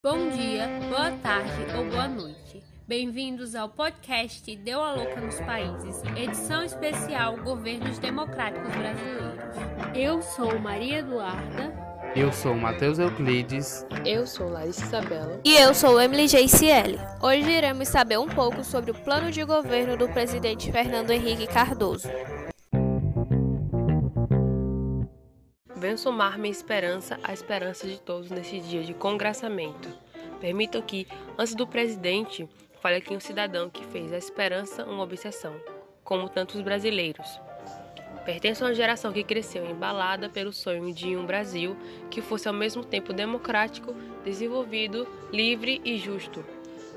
Bom dia, boa tarde ou boa noite. Bem-vindos ao podcast Deu a Louca nos Países, edição especial Governos Democráticos Brasileiros. Eu sou Maria Eduarda. Eu sou Matheus Euclides. Eu sou Larissa Isabela. E eu sou Emily JCL. Hoje iremos saber um pouco sobre o plano de governo do presidente Fernando Henrique Cardoso. Venho somar minha esperança à esperança de todos neste dia de congraçamento. Permitam que, antes do presidente, fale aqui um cidadão que fez a esperança uma obsessão, como tantos brasileiros. Pertenço a uma geração que cresceu embalada pelo sonho de um Brasil que fosse ao mesmo tempo democrático, desenvolvido, livre e justo.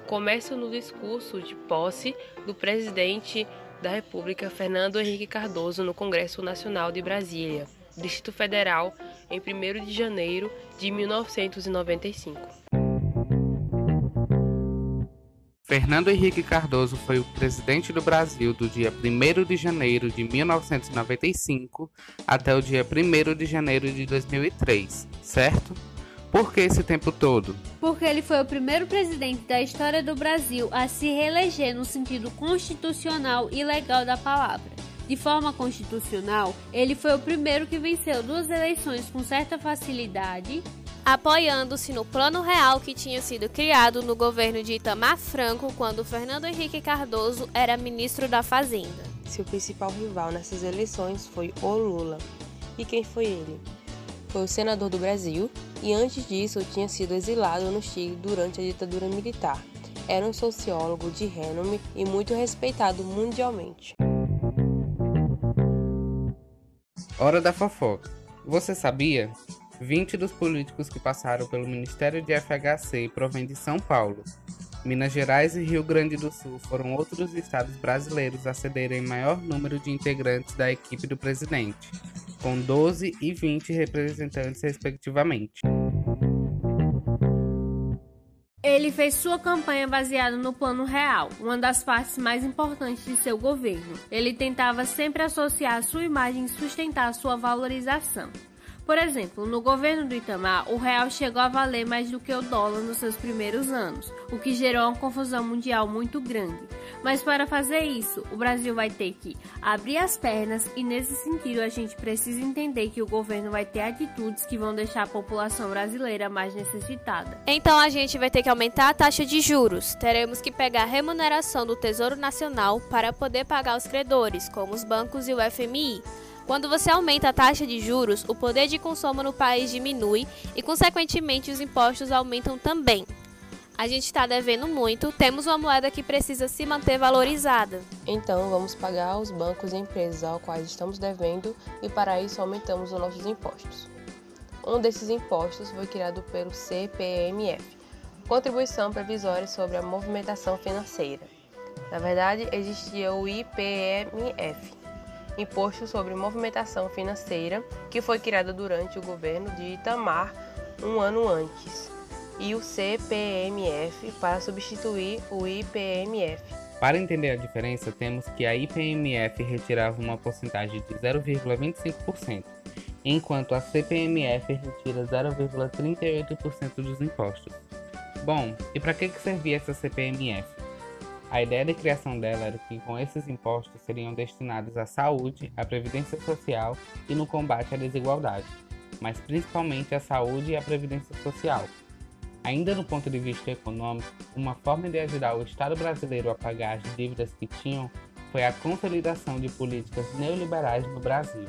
Começo no discurso de posse do presidente da República, Fernando Henrique Cardoso, no Congresso Nacional de Brasília. Distrito Federal, em 1 de janeiro de 1995. Fernando Henrique Cardoso foi o presidente do Brasil do dia 1 de janeiro de 1995 até o dia 1 de janeiro de 2003, certo? Por que esse tempo todo? Porque ele foi o primeiro presidente da história do Brasil a se reeleger no sentido constitucional e legal da palavra. De forma constitucional, ele foi o primeiro que venceu duas eleições com certa facilidade, apoiando-se no plano real que tinha sido criado no governo de Itamar Franco quando Fernando Henrique Cardoso era ministro da Fazenda. Seu principal rival nessas eleições foi o Lula. E quem foi ele? Foi o senador do Brasil e antes disso tinha sido exilado no Chile durante a ditadura militar. Era um sociólogo de renome e muito respeitado mundialmente. Hora da fofoca. Você sabia? 20 dos políticos que passaram pelo Ministério de FHC provêm de São Paulo. Minas Gerais e Rio Grande do Sul foram outros estados brasileiros a cederem maior número de integrantes da equipe do presidente, com 12 e 20 representantes, respectivamente. Ele fez sua campanha baseada no Plano Real, uma das partes mais importantes de seu governo. Ele tentava sempre associar sua imagem e sustentar sua valorização. Por exemplo, no governo do Itamar, o real chegou a valer mais do que o dólar nos seus primeiros anos, o que gerou uma confusão mundial muito grande. Mas para fazer isso, o Brasil vai ter que abrir as pernas e nesse sentido a gente precisa entender que o governo vai ter atitudes que vão deixar a população brasileira mais necessitada. Então a gente vai ter que aumentar a taxa de juros. Teremos que pegar a remuneração do Tesouro Nacional para poder pagar os credores, como os bancos e o FMI. Quando você aumenta a taxa de juros, o poder de consumo no país diminui e, consequentemente, os impostos aumentam também. A gente está devendo muito, temos uma moeda que precisa se manter valorizada. Então, vamos pagar aos bancos e empresas aos quais estamos devendo e, para isso, aumentamos os nossos impostos. Um desses impostos foi criado pelo CPMF Contribuição Previsória sobre a Movimentação Financeira. Na verdade, existia o IPMF Imposto sobre Movimentação Financeira, que foi criado durante o governo de Itamar um ano antes, e o CPMF para substituir o IPMF. Para entender a diferença, temos que a IPMF retirava uma porcentagem de 0,25%, enquanto a CPMF retira 0,38% dos impostos. Bom, e para que, que servia essa CPMF? A ideia de criação dela era que com esses impostos seriam destinados à saúde, à previdência social e no combate à desigualdade, mas principalmente à saúde e à previdência social. Ainda no ponto de vista econômico, uma forma de ajudar o Estado brasileiro a pagar as dívidas que tinham foi a consolidação de políticas neoliberais no Brasil.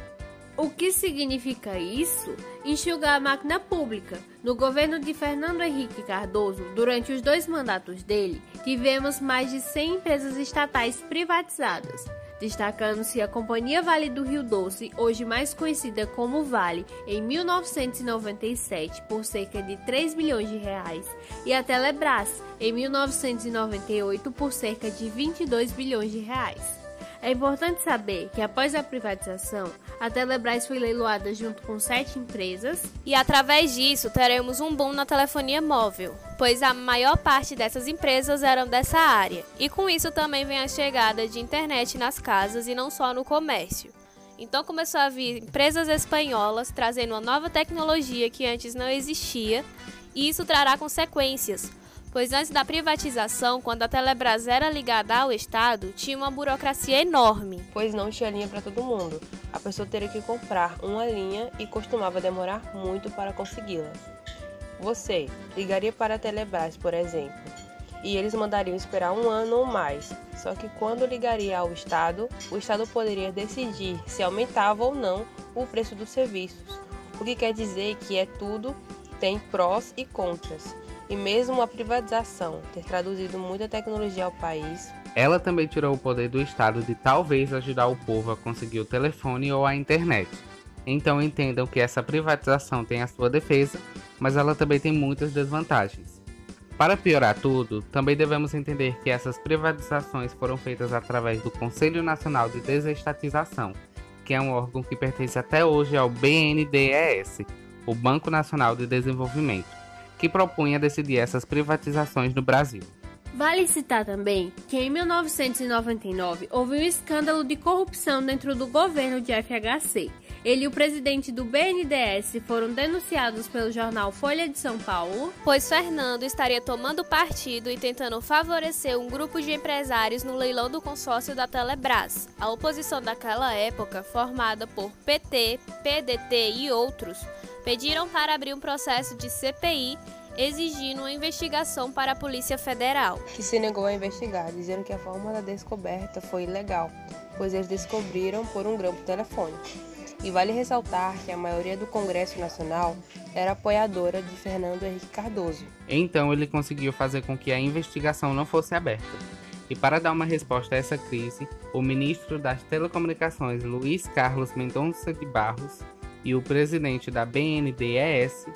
O que significa isso? Enxugar a máquina pública. No governo de Fernando Henrique Cardoso, durante os dois mandatos dele, tivemos mais de 100 empresas estatais privatizadas, destacando-se a Companhia Vale do Rio Doce, hoje mais conhecida como Vale, em 1997 por cerca de 3 bilhões de reais, e a Telebrás, em 1998 por cerca de 22 bilhões de reais. É importante saber que após a privatização, a Telebrás foi leiloada junto com sete empresas e através disso teremos um boom na telefonia móvel, pois a maior parte dessas empresas eram dessa área. E com isso também vem a chegada de internet nas casas e não só no comércio. Então começou a vir empresas espanholas trazendo uma nova tecnologia que antes não existia E isso trará consequências, pois antes da privatização, quando a Telebrás era ligada ao Estado, tinha uma burocracia enorme. Pois não tinha linha para todo mundo. A pessoa teria que comprar uma linha e costumava demorar muito para consegui-la. Você ligaria para a Telebrás, por exemplo, e eles mandariam esperar um ano ou mais. Só que quando ligaria ao Estado, o Estado poderia decidir se aumentava ou não o preço dos serviços. O que quer dizer que é tudo tem prós e contras. E mesmo a privatização ter traduzido muita tecnologia ao país, ela também tirou o poder do Estado de talvez ajudar o povo a conseguir o telefone ou a internet. Então entendam que essa privatização tem a sua defesa, mas ela também tem muitas desvantagens. Para piorar tudo, também devemos entender que essas privatizações foram feitas através do Conselho Nacional de Desestatização, que é um órgão que pertence até hoje ao BNDES, o Banco Nacional de Desenvolvimento, que propunha decidir essas privatizações no Brasil. Vale citar também que em 1999 houve um escândalo de corrupção dentro do governo de FHC, ele e o presidente do BNDES foram denunciados pelo jornal Folha de São Paulo, pois Fernando estaria tomando partido e tentando favorecer um grupo de empresários no leilão do consórcio da Telebrás. A oposição daquela época, formada por PT, PDT e outros, pediram para abrir um processo de CPI exigindo uma investigação para a Polícia Federal. Que se negou a investigar, dizendo que a forma da descoberta foi ilegal, pois eles descobriram por um grampo telefônico. E vale ressaltar que a maioria do Congresso Nacional era apoiadora de Fernando Henrique Cardoso. Então ele conseguiu fazer com que a investigação não fosse aberta. E para dar uma resposta a essa crise, o ministro das Telecomunicações Luiz Carlos Mendonça de Barros e o presidente da BNDES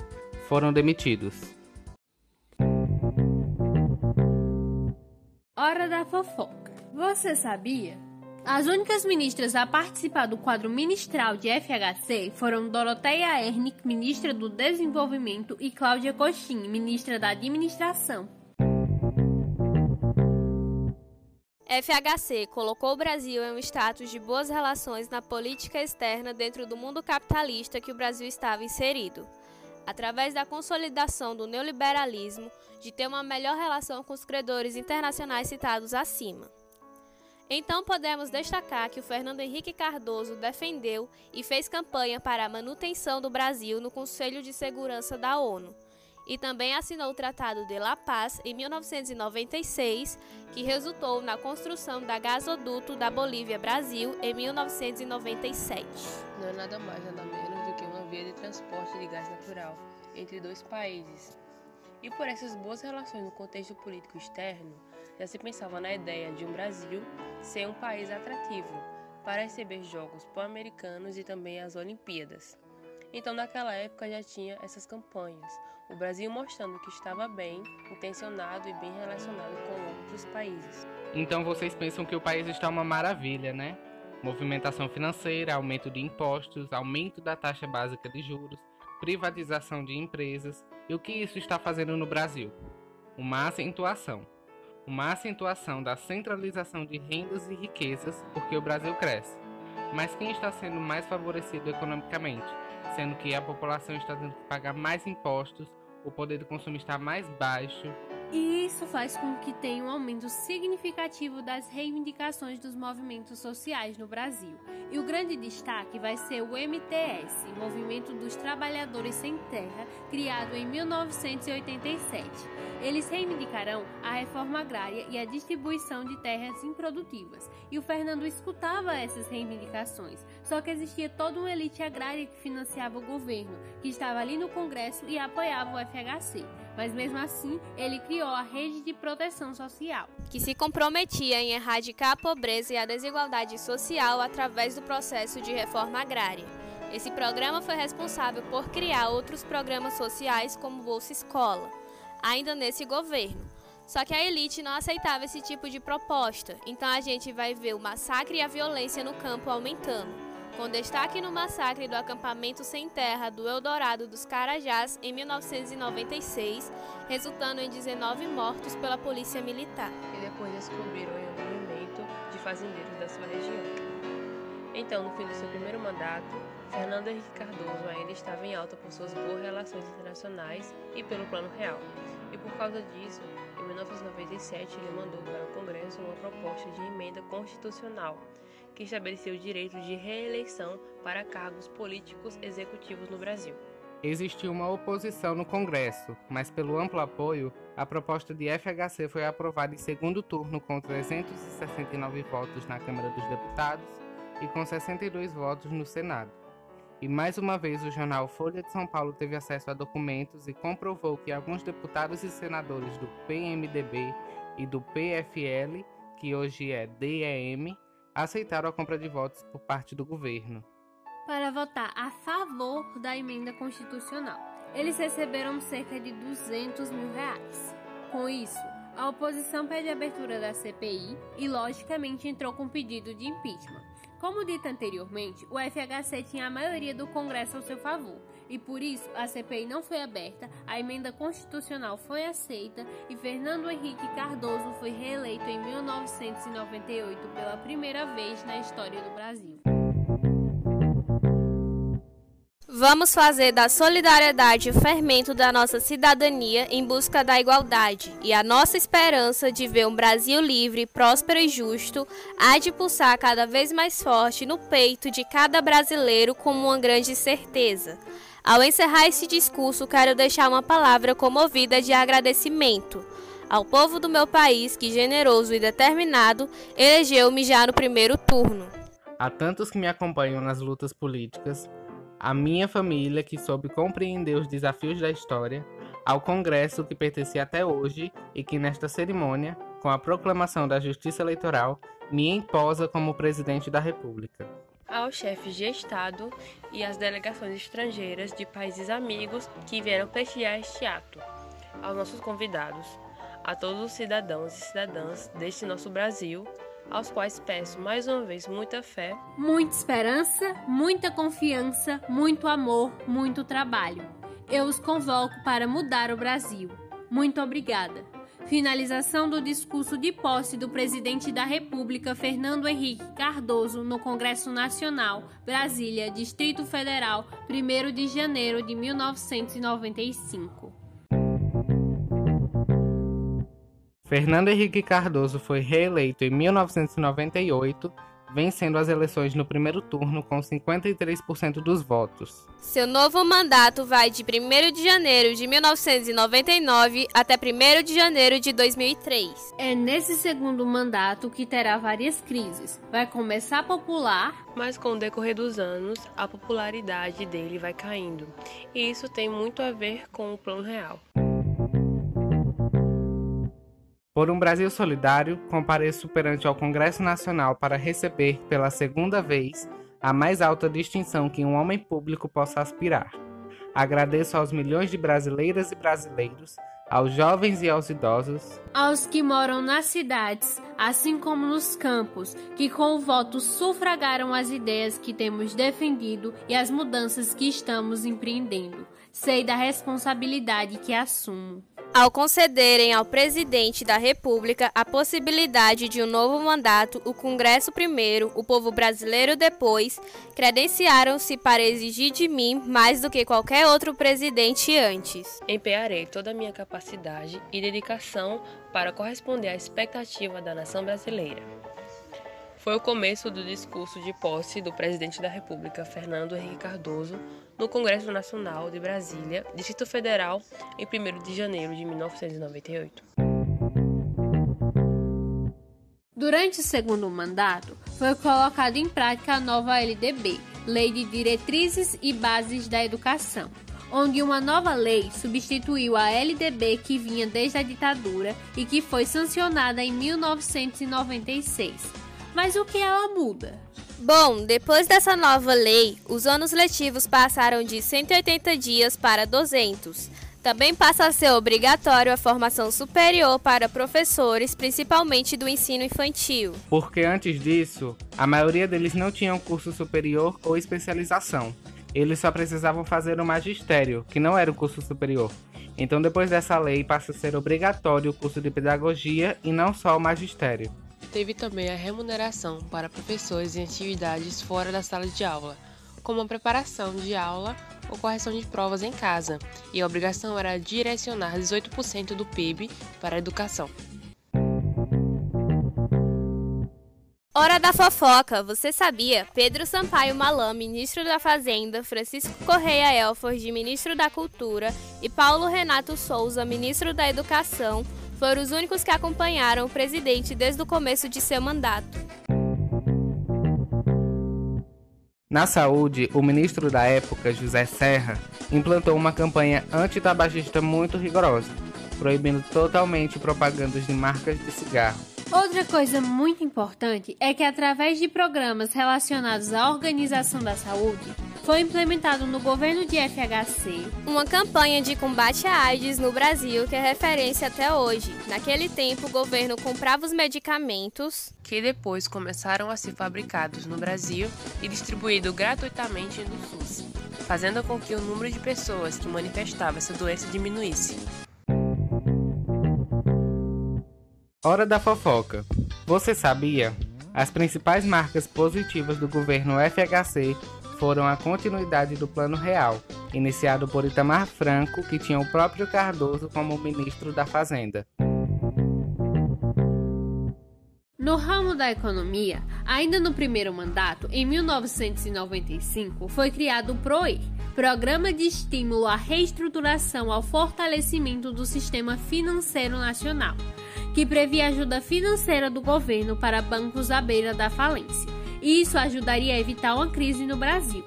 foram demitidos. Hora da fofoca. Você sabia as únicas ministras a participar do quadro ministral de FHC foram Doroteia Ernick, ministra do Desenvolvimento, e Cláudia Coxim, ministra da Administração. FHC colocou o Brasil em um status de boas relações na política externa dentro do mundo capitalista que o Brasil estava inserido, através da consolidação do neoliberalismo, de ter uma melhor relação com os credores internacionais citados acima. Então podemos destacar que o Fernando Henrique Cardoso defendeu e fez campanha para a manutenção do Brasil no Conselho de Segurança da ONU. E também assinou o Tratado de La Paz em 1996, que resultou na construção da gasoduto da Bolívia-Brasil em 1997. Não é nada mais nada menos do que uma via de transporte de gás natural entre dois países. E por essas boas relações no contexto político externo, já se pensava na ideia de um Brasil ser um país atrativo para receber Jogos Pan-Americanos e também as Olimpíadas. Então, naquela época já tinha essas campanhas, o Brasil mostrando que estava bem intencionado e bem relacionado com outros países. Então vocês pensam que o país está uma maravilha, né? Movimentação financeira, aumento de impostos, aumento da taxa básica de juros, privatização de empresas. E o que isso está fazendo no Brasil? Uma acentuação uma acentuação da centralização de rendas e riquezas, porque o Brasil cresce. Mas quem está sendo mais favorecido economicamente? Sendo que a população está tendo que pagar mais impostos, o poder do consumo está mais baixo e isso faz com que tenha um aumento significativo das reivindicações dos movimentos sociais no Brasil. E o grande destaque vai ser o MTS, Movimento dos Trabalhadores Sem Terra, criado em 1987. Eles reivindicarão a reforma agrária e a distribuição de terras improdutivas. E o Fernando escutava essas reivindicações, só que existia toda uma elite agrária que financiava o governo, que estava ali no Congresso e apoiava o FHC mas mesmo assim ele criou a Rede de Proteção Social, que se comprometia em erradicar a pobreza e a desigualdade social através do processo de reforma agrária. Esse programa foi responsável por criar outros programas sociais como Bolsa Escola, ainda nesse governo. Só que a elite não aceitava esse tipo de proposta, então a gente vai ver o massacre e a violência no campo aumentando com destaque no massacre do acampamento sem terra do Eldorado dos Carajás em 1996, resultando em 19 mortos pela polícia militar. E depois descobriram o movimento de fazendeiros da sua região. Então, no fim do seu primeiro mandato, Fernando Henrique Cardoso ainda estava em alta por suas boas relações internacionais e pelo Plano Real. E por causa disso, em 1997 ele mandou para o Congresso uma proposta de emenda constitucional que estabeleceu o direito de reeleição para cargos políticos executivos no Brasil. Existiu uma oposição no Congresso, mas pelo amplo apoio, a proposta de FHC foi aprovada em segundo turno com 369 votos na Câmara dos Deputados e com 62 votos no Senado. E mais uma vez o jornal Folha de São Paulo teve acesso a documentos e comprovou que alguns deputados e senadores do PMDB e do PFL, que hoje é DEM, aceitaram a compra de votos por parte do governo para votar a favor da emenda constitucional. Eles receberam cerca de 200 mil reais. Com isso, a oposição pede a abertura da CPI e, logicamente, entrou com pedido de impeachment. Como dito anteriormente, o FHC tinha a maioria do Congresso ao seu favor e, por isso, a CPI não foi aberta, a emenda constitucional foi aceita e Fernando Henrique Cardoso foi reeleito em 1998 pela primeira vez na história do Brasil. Vamos fazer da solidariedade o fermento da nossa cidadania em busca da igualdade, e a nossa esperança de ver um Brasil livre, próspero e justo há de pulsar cada vez mais forte no peito de cada brasileiro como uma grande certeza. Ao encerrar esse discurso, quero deixar uma palavra comovida de agradecimento ao povo do meu país que, generoso e determinado, elegeu-me já no primeiro turno. A tantos que me acompanham nas lutas políticas, à minha família que soube compreender os desafios da história, ao Congresso que pertence até hoje e que nesta cerimônia, com a proclamação da Justiça Eleitoral, me imposa como presidente da República. Aos chefes de Estado e às delegações estrangeiras de países amigos que vieram prestigiar este ato, aos nossos convidados, a todos os cidadãos e cidadãs deste nosso Brasil aos quais peço mais uma vez muita fé, muita esperança, muita confiança, muito amor, muito trabalho. Eu os convoco para mudar o Brasil. Muito obrigada. Finalização do discurso de posse do presidente da República, Fernando Henrique Cardoso, no Congresso Nacional, Brasília, Distrito Federal, 1 de janeiro de 1995. Fernando Henrique Cardoso foi reeleito em 1998, vencendo as eleições no primeiro turno com 53% dos votos. Seu novo mandato vai de 1 de janeiro de 1999 até 1 de janeiro de 2003. É nesse segundo mandato que terá várias crises. Vai começar popular, mas com o decorrer dos anos, a popularidade dele vai caindo. E isso tem muito a ver com o Plano Real. Por um Brasil solidário, compareço perante ao Congresso Nacional para receber, pela segunda vez, a mais alta distinção que um homem público possa aspirar. Agradeço aos milhões de brasileiras e brasileiros, aos jovens e aos idosos, aos que moram nas cidades, assim como nos campos, que com o voto sufragaram as ideias que temos defendido e as mudanças que estamos empreendendo. Sei da responsabilidade que assumo ao concederem ao presidente da República a possibilidade de um novo mandato, o Congresso primeiro, o povo brasileiro depois, credenciaram-se para exigir de mim mais do que qualquer outro presidente antes. Empenharei toda a minha capacidade e dedicação para corresponder à expectativa da nação brasileira. Foi o começo do discurso de posse do presidente da República, Fernando Henrique Cardoso, no Congresso Nacional de Brasília, Distrito Federal, em 1 de janeiro de 1998. Durante o segundo mandato, foi colocada em prática a nova LDB, Lei de Diretrizes e Bases da Educação, onde uma nova lei substituiu a LDB que vinha desde a ditadura e que foi sancionada em 1996. Mas o que ela muda? Bom, depois dessa nova lei, os anos letivos passaram de 180 dias para 200. Também passa a ser obrigatório a formação superior para professores, principalmente do ensino infantil. Porque antes disso, a maioria deles não tinham curso superior ou especialização. Eles só precisavam fazer o magistério, que não era o curso superior. Então, depois dessa lei, passa a ser obrigatório o curso de pedagogia e não só o magistério. Teve também a remuneração para professores em atividades fora da sala de aula, como a preparação de aula ou correção de provas em casa, e a obrigação era direcionar 18% do PIB para a educação. Hora da fofoca! Você sabia? Pedro Sampaio Malam, ministro da Fazenda, Francisco Correia Elford, ministro da Cultura, e Paulo Renato Souza, ministro da Educação, foram os únicos que acompanharam o presidente desde o começo de seu mandato. Na saúde, o ministro da época, José Serra, implantou uma campanha antitabagista muito rigorosa, proibindo totalmente propagandas de marcas de cigarro Outra coisa muito importante é que, através de programas relacionados à organização da saúde, foi implementado no governo de FHC uma campanha de combate à AIDS no Brasil que é referência até hoje. Naquele tempo, o governo comprava os medicamentos que depois começaram a ser fabricados no Brasil e distribuídos gratuitamente no SUS, fazendo com que o número de pessoas que manifestavam essa doença diminuísse. Hora da fofoca. Você sabia? As principais marcas positivas do governo FHC foram a continuidade do Plano Real, iniciado por Itamar Franco, que tinha o próprio Cardoso como ministro da Fazenda. No ramo da economia, ainda no primeiro mandato, em 1995, foi criado o PROER, Programa de Estímulo à Reestruturação ao Fortalecimento do Sistema Financeiro Nacional que previa ajuda financeira do governo para bancos à beira da falência. E isso ajudaria a evitar uma crise no Brasil.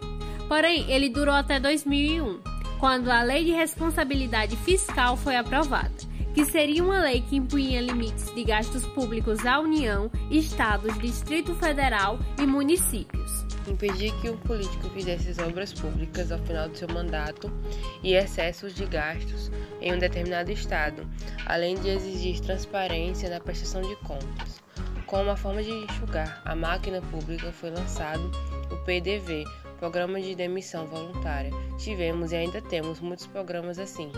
Porém, ele durou até 2001, quando a Lei de Responsabilidade Fiscal foi aprovada, que seria uma lei que impunha limites de gastos públicos à União, Estados, Distrito Federal e municípios impedir que um político fizesse obras públicas ao final do seu mandato e excessos de gastos em um determinado estado, além de exigir transparência na prestação de contas. Como uma forma de enxugar a máquina pública foi lançado o PDV, Programa de Demissão Voluntária. Tivemos e ainda temos muitos programas assim,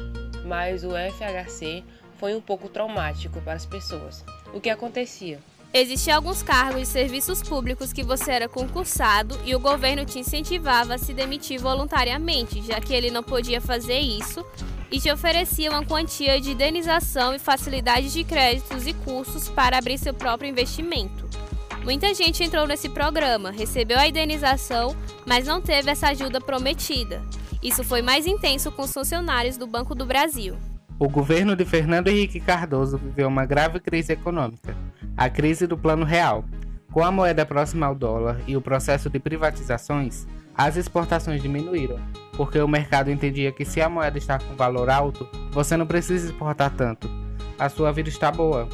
mas o FHC foi um pouco traumático para as pessoas. O que acontecia? Existiam alguns cargos de serviços públicos que você era concursado e o governo te incentivava a se demitir voluntariamente, já que ele não podia fazer isso, e te oferecia uma quantia de indenização e facilidades de créditos e cursos para abrir seu próprio investimento. Muita gente entrou nesse programa, recebeu a indenização, mas não teve essa ajuda prometida. Isso foi mais intenso com os funcionários do Banco do Brasil. O governo de Fernando Henrique Cardoso viveu uma grave crise econômica a crise do Plano Real. Com a moeda próxima ao dólar e o processo de privatizações, as exportações diminuíram, porque o mercado entendia que se a moeda está com valor alto, você não precisa exportar tanto. A sua vida está boa.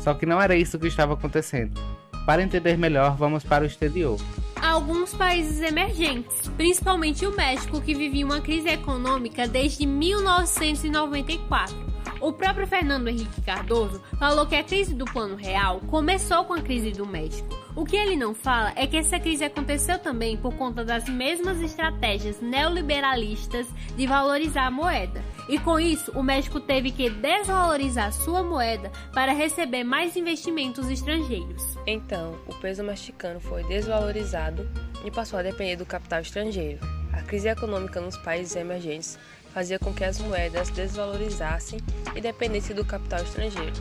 Só que não era isso que estava acontecendo. Para entender melhor, vamos para o exterior. Alguns países emergentes, principalmente o México, que vivia uma crise econômica desde 1994 o próprio Fernando Henrique Cardoso falou que a crise do Plano Real começou com a crise do México. O que ele não fala é que essa crise aconteceu também por conta das mesmas estratégias neoliberalistas de valorizar a moeda. E com isso, o México teve que desvalorizar sua moeda para receber mais investimentos estrangeiros. Então, o peso mexicano foi desvalorizado e passou a depender do capital estrangeiro. A crise econômica nos países emergentes fazia com que as moedas desvalorizassem e dependessem do capital estrangeiro.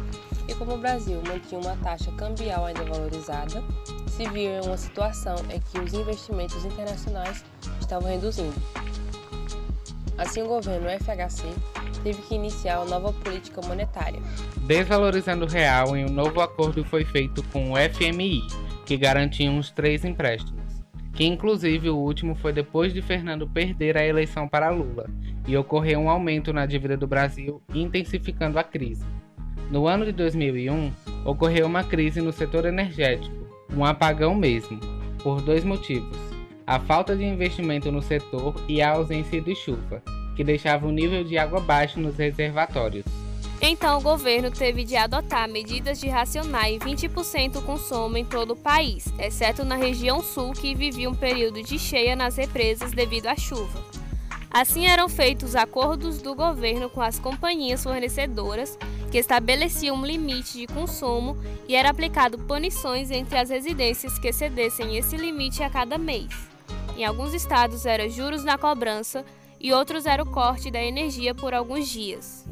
E como o Brasil mantinha uma taxa cambial ainda valorizada, se viu em uma situação em que os investimentos internacionais estavam reduzindo. Assim, o governo FHC teve que iniciar uma nova política monetária. Desvalorizando o real, um novo acordo foi feito com o FMI, que garantia uns três empréstimos que inclusive o último foi depois de Fernando perder a eleição para Lula, e ocorreu um aumento na dívida do Brasil, intensificando a crise. No ano de 2001, ocorreu uma crise no setor energético, um apagão mesmo, por dois motivos: a falta de investimento no setor e a ausência de chuva, que deixava o nível de água baixo nos reservatórios. Então, o governo teve de adotar medidas de racionar em 20% o consumo em todo o país, exceto na região sul, que vivia um período de cheia nas represas devido à chuva. Assim eram feitos acordos do governo com as companhias fornecedoras que estabelecia um limite de consumo e era aplicado punições entre as residências que excedessem esse limite a cada mês. Em alguns estados era juros na cobrança e outros era o corte da energia por alguns dias.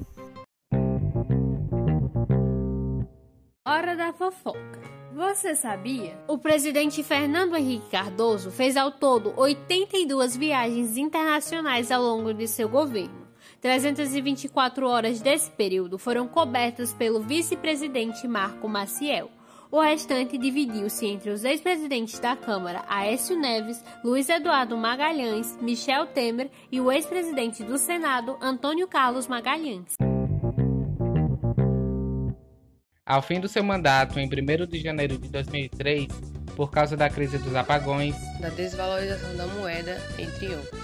Hora da fofoca. Você sabia? O presidente Fernando Henrique Cardoso fez ao todo 82 viagens internacionais ao longo de seu governo. 324 horas desse período foram cobertas pelo vice-presidente Marco Maciel. O restante dividiu-se entre os ex-presidentes da Câmara, Aécio Neves, Luiz Eduardo Magalhães, Michel Temer e o ex-presidente do Senado, Antônio Carlos Magalhães. Ao fim do seu mandato, em 1 de janeiro de 2003, por causa da crise dos apagões, da desvalorização da moeda, entre outros.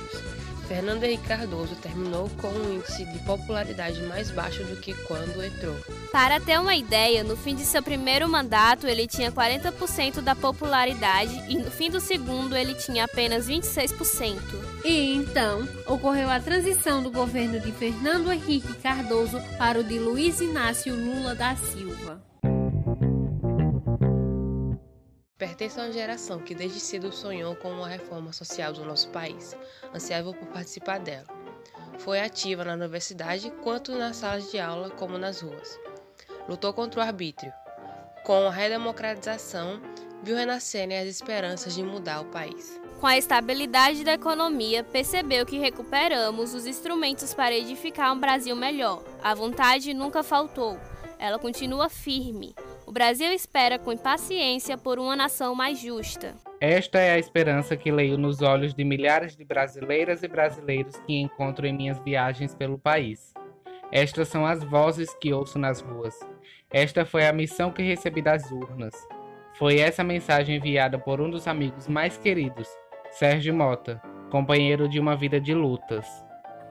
Fernando Henrique Cardoso terminou com um índice de popularidade mais baixo do que quando entrou. Para ter uma ideia, no fim de seu primeiro mandato ele tinha 40% da popularidade e no fim do segundo ele tinha apenas 26%. E então ocorreu a transição do governo de Fernando Henrique Cardoso para o de Luiz Inácio Lula da Silva. Pertenço a uma geração que desde cedo sonhou com uma reforma social do nosso país, ansiava por participar dela. Foi ativa na universidade, quanto nas salas de aula como nas ruas. Lutou contra o arbítrio. Com a redemocratização, viu renascerem as esperanças de mudar o país. Com a estabilidade da economia, percebeu que recuperamos os instrumentos para edificar um Brasil melhor. A vontade nunca faltou. Ela continua firme. O Brasil espera com impaciência por uma nação mais justa. Esta é a esperança que leio nos olhos de milhares de brasileiras e brasileiros que encontro em minhas viagens pelo país. Estas são as vozes que ouço nas ruas. Esta foi a missão que recebi das urnas. Foi essa mensagem enviada por um dos amigos mais queridos, Sérgio Mota, companheiro de uma vida de lutas.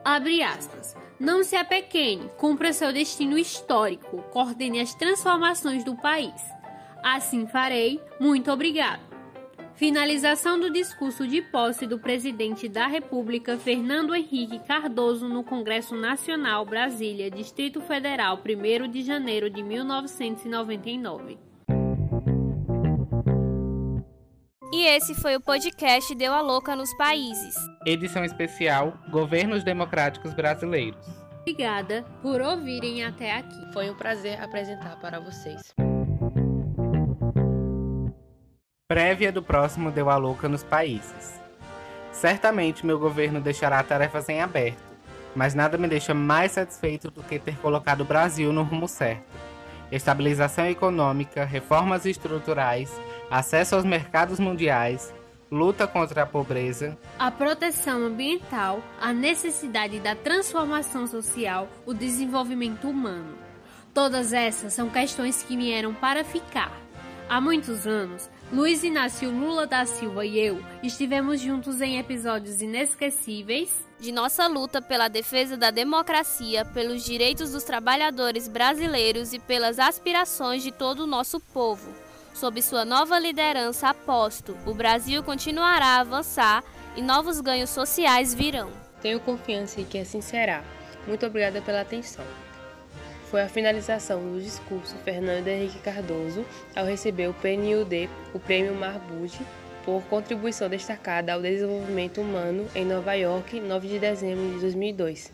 Abre aspas. Não se apequene, cumpra seu destino histórico, coordene as transformações do país. Assim farei. Muito obrigado. Finalização do discurso de posse do presidente da República, Fernando Henrique Cardoso, no Congresso Nacional Brasília, Distrito Federal, 1 de janeiro de 1999. E esse foi o podcast Deu a Louca nos Países. Edição especial Governos Democráticos Brasileiros. Obrigada por ouvirem até aqui. Foi um prazer apresentar para vocês. Prévia do próximo Deu a Louca nos Países. Certamente meu governo deixará tarefas em aberto, mas nada me deixa mais satisfeito do que ter colocado o Brasil no rumo certo. Estabilização econômica, reformas estruturais, acesso aos mercados mundiais, luta contra a pobreza, a proteção ambiental, a necessidade da transformação social, o desenvolvimento humano. Todas essas são questões que vieram para ficar. Há muitos anos, Luiz Inácio Lula da Silva e eu estivemos juntos em episódios inesquecíveis de nossa luta pela defesa da democracia, pelos direitos dos trabalhadores brasileiros e pelas aspirações de todo o nosso povo. Sob sua nova liderança, aposto, o Brasil continuará a avançar e novos ganhos sociais virão. Tenho confiança em que assim será. Muito obrigada pela atenção. Foi a finalização do discurso Fernando Henrique Cardoso ao receber o PNUD, o Prêmio Marbude, por contribuição destacada ao desenvolvimento humano em Nova York, 9 de dezembro de 2002.